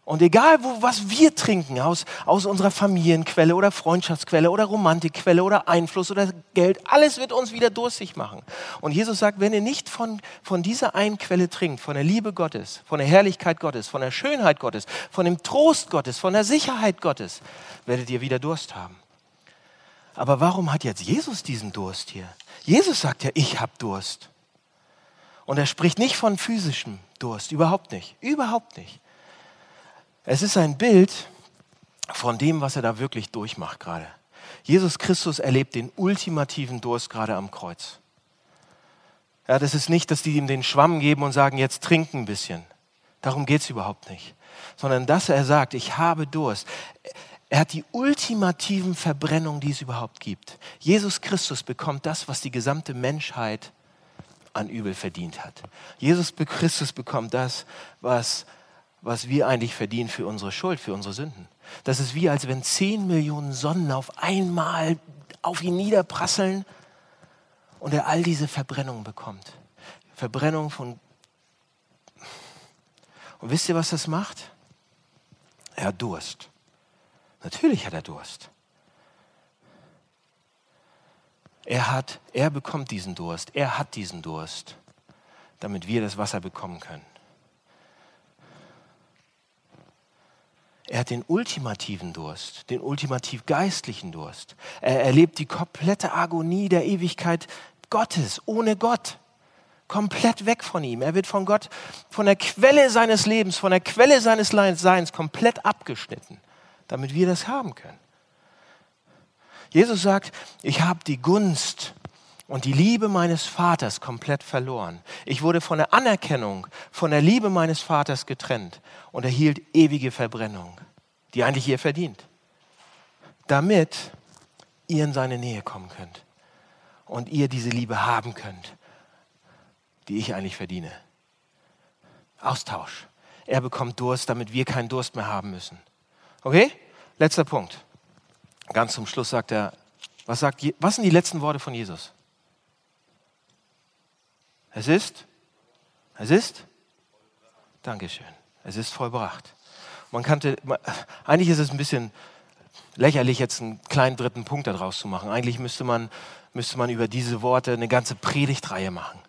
S2: Und egal, wo, was wir trinken aus, aus unserer Familienquelle oder Freundschaftsquelle oder Romantikquelle oder Einfluss oder Geld, alles wird uns wieder durstig machen. Und Jesus sagt, wenn ihr nicht von, von dieser einen Quelle trinkt, von der Liebe Gottes, von der Herrlichkeit Gottes, von der Schönheit Gottes, von dem Trost Gottes, von der Sicherheit Gottes, werdet ihr wieder Durst haben. Aber warum hat jetzt Jesus diesen Durst hier? Jesus sagt ja, ich habe Durst. Und er spricht nicht von physischem Durst, überhaupt nicht, überhaupt nicht. Es ist ein Bild von dem, was er da wirklich durchmacht gerade. Jesus Christus erlebt den ultimativen Durst gerade am Kreuz. Ja, das ist nicht, dass die ihm den Schwamm geben und sagen, jetzt trink ein bisschen. Darum geht es überhaupt nicht. Sondern dass er sagt, ich habe Durst. Er hat die ultimativen Verbrennungen, die es überhaupt gibt. Jesus Christus bekommt das, was die gesamte Menschheit an Übel verdient hat. Jesus Christus bekommt das, was, was wir eigentlich verdienen für unsere Schuld, für unsere Sünden. Das ist wie, als wenn zehn Millionen Sonnen auf einmal auf ihn niederprasseln und er all diese Verbrennungen bekommt. Verbrennung von... Und wisst ihr, was das macht? Er hat Durst. Natürlich hat er Durst. Er hat, er bekommt diesen Durst. Er hat diesen Durst, damit wir das Wasser bekommen können. Er hat den ultimativen Durst, den ultimativ geistlichen Durst. Er erlebt die komplette Agonie der Ewigkeit Gottes, ohne Gott. Komplett weg von ihm. Er wird von Gott, von der Quelle seines Lebens, von der Quelle seines Seins komplett abgeschnitten damit wir das haben können. Jesus sagt, ich habe die Gunst und die Liebe meines Vaters komplett verloren. Ich wurde von der Anerkennung, von der Liebe meines Vaters getrennt und erhielt ewige Verbrennung, die eigentlich ihr verdient, damit ihr in seine Nähe kommen könnt und ihr diese Liebe haben könnt, die ich eigentlich verdiene. Austausch. Er bekommt Durst, damit wir keinen Durst mehr haben müssen. Okay? Letzter Punkt. Ganz zum Schluss sagt er, was, sagt, was sind die letzten Worte von Jesus? Es ist, es ist, Dankeschön, es ist vollbracht. Man kannte, eigentlich ist es ein bisschen lächerlich, jetzt einen kleinen dritten Punkt daraus zu machen. Eigentlich müsste man, müsste man über diese Worte eine ganze Predigtreihe machen.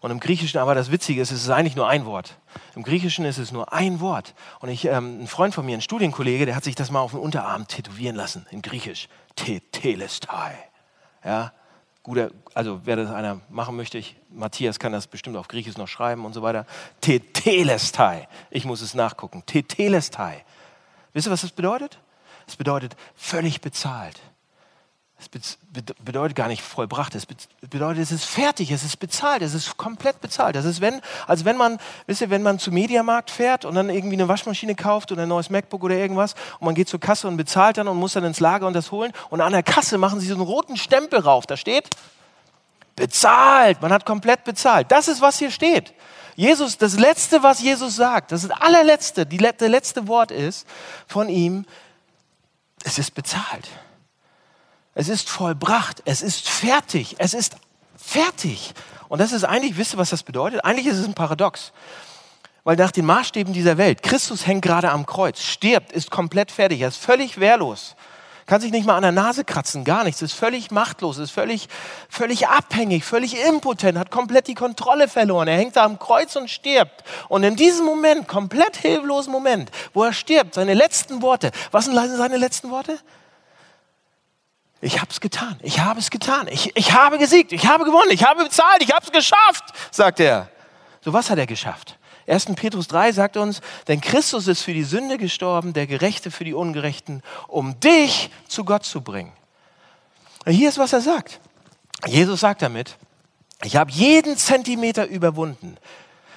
S2: Und im Griechischen aber das Witzige ist, es ist eigentlich nur ein Wort. Im Griechischen ist es nur ein Wort. Und ich, ähm, ein Freund von mir, ein Studienkollege, der hat sich das mal auf den Unterarm tätowieren lassen, in Griechisch. Tetelestai. Ja, guter, also wer das einer machen möchte, ich, Matthias kann das bestimmt auf Griechisch noch schreiben und so weiter. Tetelestai. Ich muss es nachgucken. Tetelestai. Wisst ihr, was das bedeutet? Es bedeutet völlig bezahlt. Es bedeutet gar nicht vollbracht, es bedeutet, es ist fertig, es ist bezahlt, es ist komplett bezahlt. Das ist, wenn, als wenn man, wisst ihr, wenn man zum Mediamarkt fährt und dann irgendwie eine Waschmaschine kauft oder ein neues MacBook oder irgendwas und man geht zur Kasse und bezahlt dann und muss dann ins Lager und das holen und an der Kasse machen sie so einen roten Stempel rauf, da steht bezahlt, man hat komplett bezahlt. Das ist, was hier steht. Jesus, das Letzte, was Jesus sagt, das das allerletzte, die, das letzte Wort ist von ihm, es ist bezahlt. Es ist vollbracht. Es ist fertig. Es ist fertig. Und das ist eigentlich, wisst ihr, was das bedeutet? Eigentlich ist es ein Paradox. Weil nach den Maßstäben dieser Welt, Christus hängt gerade am Kreuz, stirbt, ist komplett fertig, er ist völlig wehrlos, kann sich nicht mal an der Nase kratzen, gar nichts, ist völlig machtlos, ist völlig, völlig abhängig, völlig impotent, hat komplett die Kontrolle verloren. Er hängt da am Kreuz und stirbt. Und in diesem Moment, komplett hilflosen Moment, wo er stirbt, seine letzten Worte, was sind seine letzten Worte? Ich habe es getan. Ich habe es getan. Ich, ich habe gesiegt. Ich habe gewonnen. Ich habe bezahlt. Ich habe es geschafft, sagt er. So was hat er geschafft? 1. Petrus 3 sagt uns, denn Christus ist für die Sünde gestorben, der Gerechte für die Ungerechten, um dich zu Gott zu bringen. Und hier ist, was er sagt. Jesus sagt damit, ich habe jeden Zentimeter überwunden.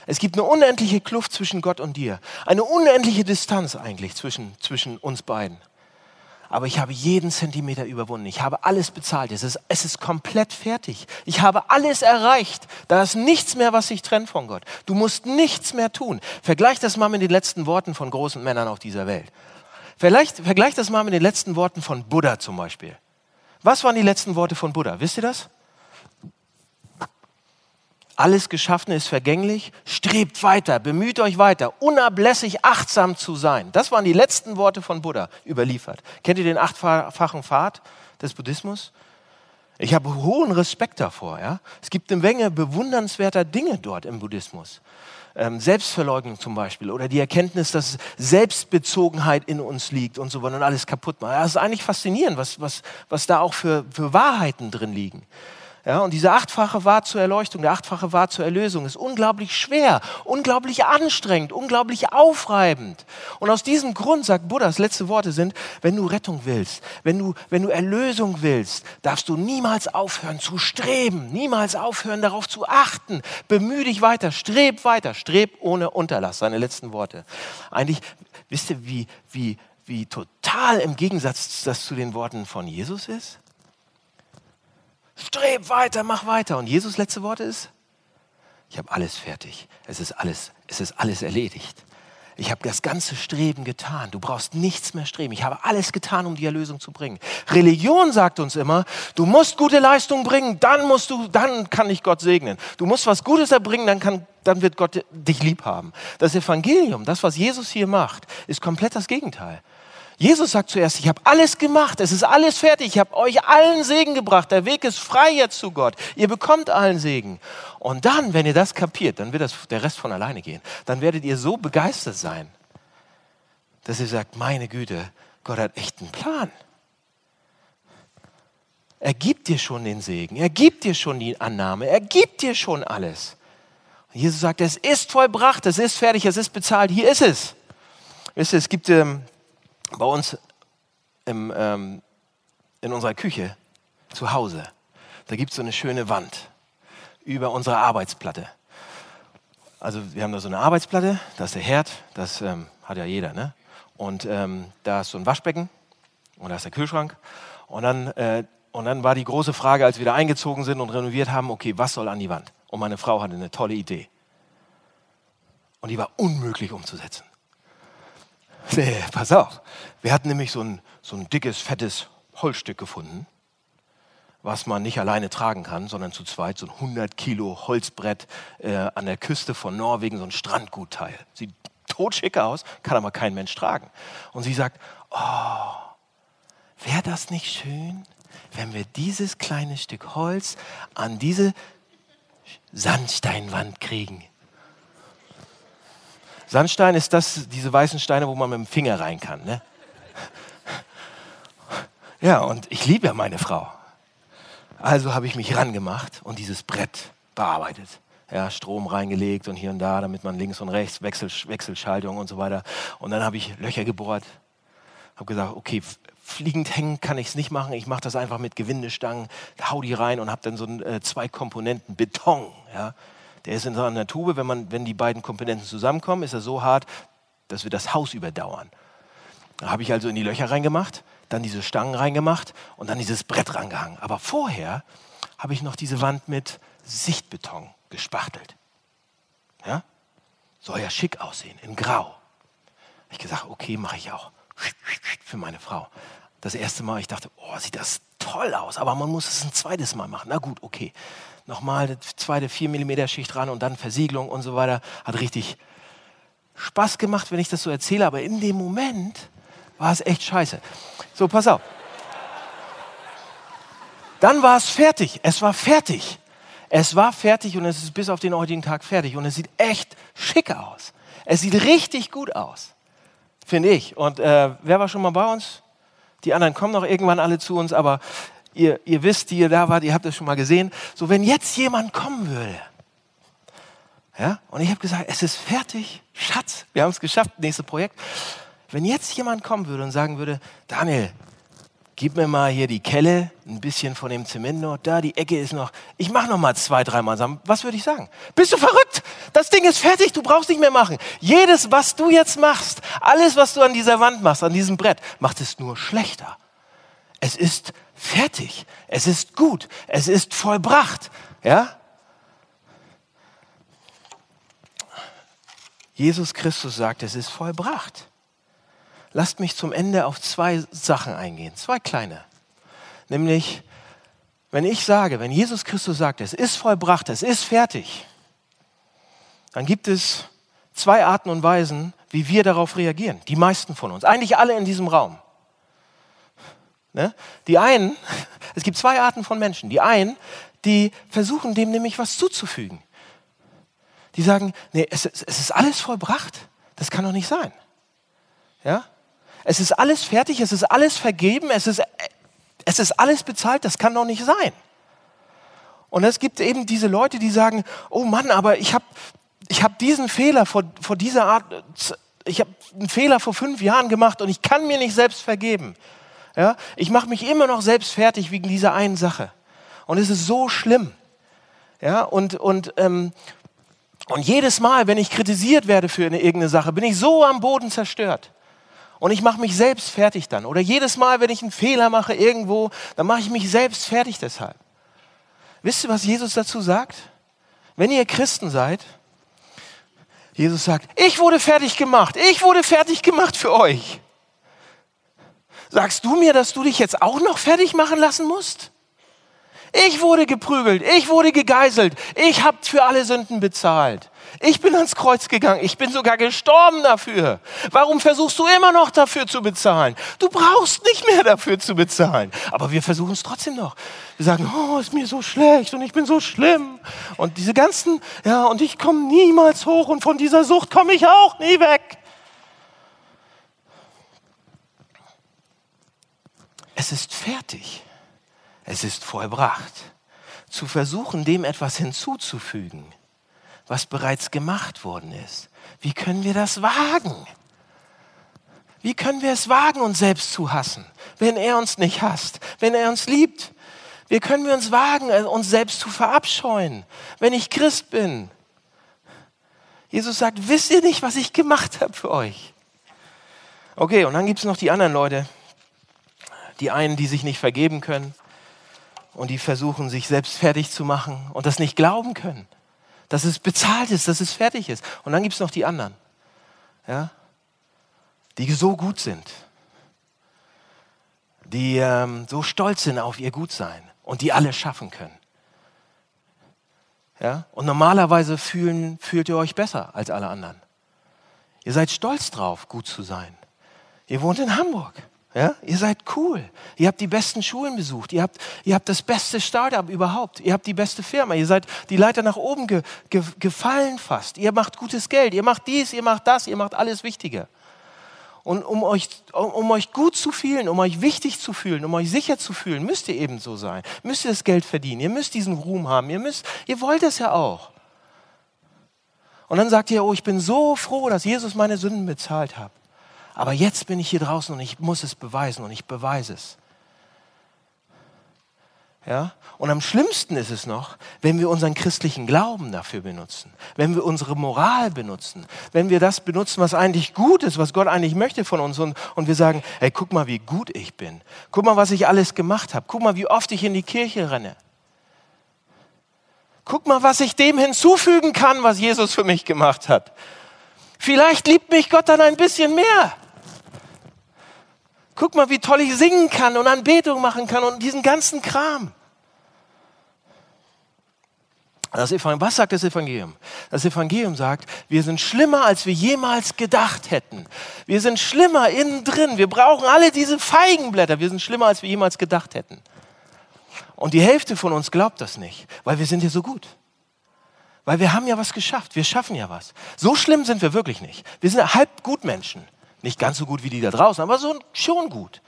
S2: Es gibt eine unendliche Kluft zwischen Gott und dir. Eine unendliche Distanz eigentlich zwischen, zwischen uns beiden aber ich habe jeden Zentimeter überwunden. Ich habe alles bezahlt. Es ist, es ist komplett fertig. Ich habe alles erreicht. Da ist nichts mehr, was sich trennt von Gott. Du musst nichts mehr tun. Vergleich das mal mit den letzten Worten von großen Männern auf dieser Welt. Vergleich, vergleich das mal mit den letzten Worten von Buddha zum Beispiel. Was waren die letzten Worte von Buddha? Wisst ihr das? Alles Geschaffene ist vergänglich. Strebt weiter, bemüht euch weiter, unablässig achtsam zu sein. Das waren die letzten Worte von Buddha überliefert. Kennt ihr den achtfachen Pfad des Buddhismus? Ich habe hohen Respekt davor. Ja? Es gibt eine Menge bewundernswerter Dinge dort im Buddhismus. Ähm, Selbstverleugnung zum Beispiel oder die Erkenntnis, dass Selbstbezogenheit in uns liegt und so weiter und alles kaputt macht. Das ist eigentlich faszinierend, was, was, was da auch für, für Wahrheiten drin liegen. Ja, und diese achtfache Wahr zur Erleuchtung, der achtfache Wahr zur Erlösung ist unglaublich schwer, unglaublich anstrengend, unglaublich aufreibend. Und aus diesem Grund, sagt Buddha, das letzte Worte sind, wenn du Rettung willst, wenn du, wenn du Erlösung willst, darfst du niemals aufhören zu streben, niemals aufhören darauf zu achten. Bemühe dich weiter, streb weiter, streb ohne Unterlass. Seine letzten Worte. Eigentlich, wisst ihr, wie, wie, wie total im Gegensatz das zu den Worten von Jesus ist? Streb weiter, mach weiter. Und Jesus letzte Worte ist, ich habe alles fertig. Es ist alles, es ist alles erledigt. Ich habe das ganze Streben getan. Du brauchst nichts mehr streben. Ich habe alles getan, um die Erlösung zu bringen. Religion sagt uns immer, du musst gute Leistung bringen, dann musst du, dann kann ich Gott segnen. Du musst was Gutes erbringen, dann kann, dann wird Gott dich lieb haben. Das Evangelium, das, was Jesus hier macht, ist komplett das Gegenteil. Jesus sagt zuerst, ich habe alles gemacht, es ist alles fertig, ich habe euch allen Segen gebracht, der Weg ist frei jetzt zu Gott, ihr bekommt allen Segen. Und dann, wenn ihr das kapiert, dann wird das der Rest von alleine gehen. Dann werdet ihr so begeistert sein, dass ihr sagt, meine Güte, Gott hat echt einen Plan. Er gibt dir schon den Segen, er gibt dir schon die Annahme, er gibt dir schon alles. Und Jesus sagt, es ist vollbracht, es ist fertig, es ist bezahlt, hier ist es. Wisst ihr, es gibt ähm, bei uns im, ähm, in unserer Küche zu Hause, da gibt es so eine schöne Wand über unsere Arbeitsplatte. Also wir haben da so eine Arbeitsplatte, das ist der Herd, das ähm, hat ja jeder, ne? Und ähm, da ist so ein Waschbecken und da ist der Kühlschrank. Und dann, äh, und dann war die große Frage, als wir da eingezogen sind und renoviert haben, okay, was soll an die Wand? Und meine Frau hatte eine tolle Idee. Und die war unmöglich umzusetzen. Nee, pass auf. Wir hatten nämlich so ein, so ein dickes, fettes Holzstück gefunden, was man nicht alleine tragen kann, sondern zu zweit. So ein 100 Kilo Holzbrett äh, an der Küste von Norwegen, so ein Strandgutteil. Sieht totschick aus, kann aber kein Mensch tragen. Und sie sagt, oh, wäre das nicht schön, wenn wir dieses kleine Stück Holz an diese Sandsteinwand kriegen? Sandstein ist das, diese weißen Steine, wo man mit dem Finger rein kann. Ne? Ja, und ich liebe ja meine Frau. Also habe ich mich rangemacht und dieses Brett bearbeitet ja, Strom reingelegt und hier und da, damit man links und rechts, Wechsel, Wechselschaltung und so weiter. Und dann habe ich Löcher gebohrt, habe gesagt, okay, fliegend hängen kann ich es nicht machen, ich mache das einfach mit Gewindestangen, hau die rein und habe dann so ein, äh, zwei Komponenten Beton. Ja. Der ist in einer Tube, wenn, man, wenn die beiden Komponenten zusammenkommen, ist er so hart, dass wir das Haus überdauern. Da habe ich also in die Löcher reingemacht, dann diese Stangen reingemacht und dann dieses Brett rangehangen. Aber vorher habe ich noch diese Wand mit Sichtbeton gespachtelt. Ja? Soll ja schick aussehen, in Grau. Ich gesagt, okay, mache ich auch. Für meine Frau. Das erste Mal, ich dachte, oh, sieht das toll aus, aber man muss es ein zweites Mal machen. Na gut, okay. Nochmal eine zweite 4 mm Schicht ran und dann Versiegelung und so weiter. Hat richtig Spaß gemacht, wenn ich das so erzähle, aber in dem Moment war es echt scheiße. So, pass auf. Dann war es fertig. Es war fertig. Es war fertig und es ist bis auf den heutigen Tag fertig und es sieht echt schick aus. Es sieht richtig gut aus, finde ich. Und äh, wer war schon mal bei uns? Die anderen kommen noch irgendwann alle zu uns, aber ihr, ihr wisst, die ihr da wart, ihr habt das schon mal gesehen. So, wenn jetzt jemand kommen würde, ja, und ich habe gesagt, es ist fertig, Schatz, wir haben es geschafft, nächstes Projekt. Wenn jetzt jemand kommen würde und sagen würde, Daniel, gib mir mal hier die Kelle, ein bisschen von dem Zement noch, da die Ecke ist noch, ich mache noch mal zwei, dreimal zusammen. Was würde ich sagen? Bist du verrückt? Das Ding ist fertig, du brauchst nicht mehr machen. Jedes, was du jetzt machst, alles, was du an dieser Wand machst, an diesem Brett, macht es nur schlechter. Es ist fertig, es ist gut, es ist vollbracht, ja? Jesus Christus sagt, es ist vollbracht. Lasst mich zum Ende auf zwei Sachen eingehen, zwei kleine. Nämlich, wenn ich sage, wenn Jesus Christus sagt, es ist vollbracht, es ist fertig, dann gibt es zwei Arten und Weisen, wie wir darauf reagieren. Die meisten von uns, eigentlich alle in diesem Raum. Ne? Die einen, es gibt zwei Arten von Menschen. Die einen, die versuchen dem nämlich was zuzufügen. Die sagen, nee, es, es ist alles vollbracht. Das kann doch nicht sein. Ja? Es ist alles fertig, es ist alles vergeben, es ist, es ist alles bezahlt, das kann doch nicht sein. Und es gibt eben diese Leute, die sagen, oh Mann, aber ich habe ich hab diesen Fehler vor, vor dieser Art, ich habe einen Fehler vor fünf Jahren gemacht und ich kann mir nicht selbst vergeben. Ja? Ich mache mich immer noch selbst fertig wegen dieser einen Sache. Und es ist so schlimm. Ja? Und, und, ähm, und jedes Mal, wenn ich kritisiert werde für eine irgendeine Sache, bin ich so am Boden zerstört und ich mache mich selbst fertig dann. Oder jedes Mal, wenn ich einen Fehler mache irgendwo, dann mache ich mich selbst fertig deshalb. Wisst ihr, was Jesus dazu sagt? Wenn ihr Christen seid, Jesus sagt, ich wurde fertig gemacht, ich wurde fertig gemacht für euch. Sagst du mir, dass du dich jetzt auch noch fertig machen lassen musst? Ich wurde geprügelt, ich wurde gegeißelt, ich habe für alle Sünden bezahlt. Ich bin ans Kreuz gegangen. Ich bin sogar gestorben dafür. Warum versuchst du immer noch dafür zu bezahlen? Du brauchst nicht mehr dafür zu bezahlen. Aber wir versuchen es trotzdem noch. Wir sagen, oh, ist mir so schlecht und ich bin so schlimm. Und diese ganzen, ja, und ich komme niemals hoch und von dieser Sucht komme ich auch nie weg. Es ist fertig. Es ist vollbracht. Zu versuchen, dem etwas hinzuzufügen, was bereits gemacht worden ist. Wie können wir das wagen? Wie können wir es wagen, uns selbst zu hassen, wenn er uns nicht hasst, wenn er uns liebt? Wie können wir uns wagen, äh, uns selbst zu verabscheuen, wenn ich Christ bin? Jesus sagt, wisst ihr nicht, was ich gemacht habe für euch? Okay, und dann gibt es noch die anderen Leute. Die einen, die sich nicht vergeben können und die versuchen, sich selbst fertig zu machen und das nicht glauben können, dass es bezahlt ist, dass es fertig ist. Und dann gibt es noch die anderen, ja, die so gut sind, die ähm, so stolz sind auf ihr Gutsein und die alles schaffen können. Ja? Und normalerweise fühlen, fühlt ihr euch besser als alle anderen. Ihr seid stolz drauf, gut zu sein. Ihr wohnt in Hamburg. Ja? Ihr seid cool. Ihr habt die besten Schulen besucht. Ihr habt, ihr habt das beste Startup überhaupt. Ihr habt die beste Firma. Ihr seid die Leiter nach oben ge, ge, gefallen fast. Ihr macht gutes Geld. Ihr macht dies, ihr macht das, ihr macht alles Wichtige. Und um euch, um euch gut zu fühlen, um euch wichtig zu fühlen, um euch sicher zu fühlen, müsst ihr eben so sein. Müsst ihr das Geld verdienen. Ihr müsst diesen Ruhm haben. Ihr, müsst, ihr wollt es ja auch. Und dann sagt ihr, oh, ich bin so froh, dass Jesus meine Sünden bezahlt hat. Aber jetzt bin ich hier draußen und ich muss es beweisen und ich beweise es. Ja? Und am schlimmsten ist es noch, wenn wir unseren christlichen Glauben dafür benutzen, wenn wir unsere Moral benutzen, wenn wir das benutzen, was eigentlich gut ist, was Gott eigentlich möchte von uns und, und wir sagen, hey, guck mal, wie gut ich bin. Guck mal, was ich alles gemacht habe. Guck mal, wie oft ich in die Kirche renne. Guck mal, was ich dem hinzufügen kann, was Jesus für mich gemacht hat. Vielleicht liebt mich Gott dann ein bisschen mehr. Guck mal, wie toll ich singen kann und Anbetung machen kann und diesen ganzen Kram. Das Evangelium, was sagt das Evangelium? Das Evangelium sagt, wir sind schlimmer, als wir jemals gedacht hätten. Wir sind schlimmer innen drin. Wir brauchen alle diese Feigenblätter. Wir sind schlimmer, als wir jemals gedacht hätten. Und die Hälfte von uns glaubt das nicht, weil wir sind ja so gut. Weil wir haben ja was geschafft. Wir schaffen ja was. So schlimm sind wir wirklich nicht. Wir sind halb gut Menschen. Nicht ganz so gut wie die da draußen, aber so schon gut.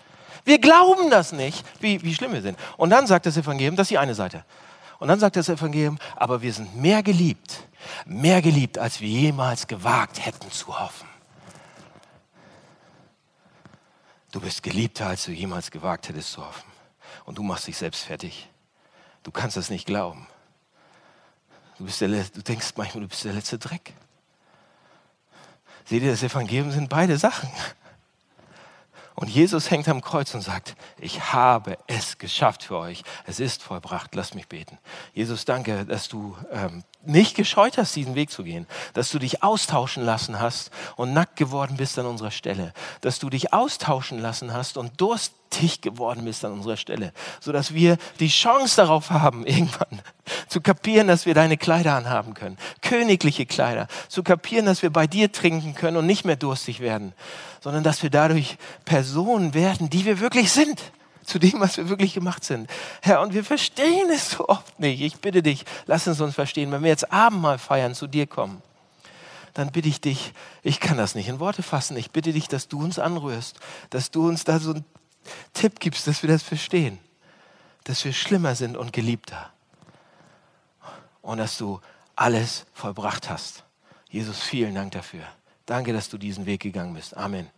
S2: Wir glauben das nicht, wie, wie schlimm wir sind. Und dann sagt das Evangelium, das ist die eine Seite. Und dann sagt das Evangelium, aber wir sind mehr geliebt, mehr geliebt, als wir jemals gewagt hätten zu hoffen. Du bist geliebter, als du jemals gewagt hättest zu hoffen. Und du machst dich selbst fertig. Du kannst das nicht glauben. Du, bist der, du denkst manchmal, du bist der letzte Dreck. Seht ihr, das Evangelium sind beide Sachen. Und Jesus hängt am Kreuz und sagt, ich habe es geschafft für euch. Es ist vollbracht. Lasst mich beten. Jesus, danke, dass du ähm, nicht gescheut hast, diesen Weg zu gehen, dass du dich austauschen lassen hast und nackt geworden bist an unserer Stelle, dass du dich austauschen lassen hast und durstig geworden bist an unserer Stelle, sodass wir die Chance darauf haben, irgendwann zu kapieren, dass wir deine Kleider anhaben können, königliche Kleider, zu kapieren, dass wir bei dir trinken können und nicht mehr durstig werden, sondern dass wir dadurch Personen werden, die wir wirklich sind zu dem, was wir wirklich gemacht sind. Herr, und wir verstehen es so oft nicht. Ich bitte dich, lass uns uns verstehen. Wenn wir jetzt Abendmahl feiern, zu dir kommen, dann bitte ich dich, ich kann das nicht in Worte fassen, ich bitte dich, dass du uns anrührst, dass du uns da so einen Tipp gibst, dass wir das verstehen, dass wir schlimmer sind und geliebter und dass du alles vollbracht hast. Jesus, vielen Dank dafür. Danke, dass du diesen Weg gegangen bist. Amen.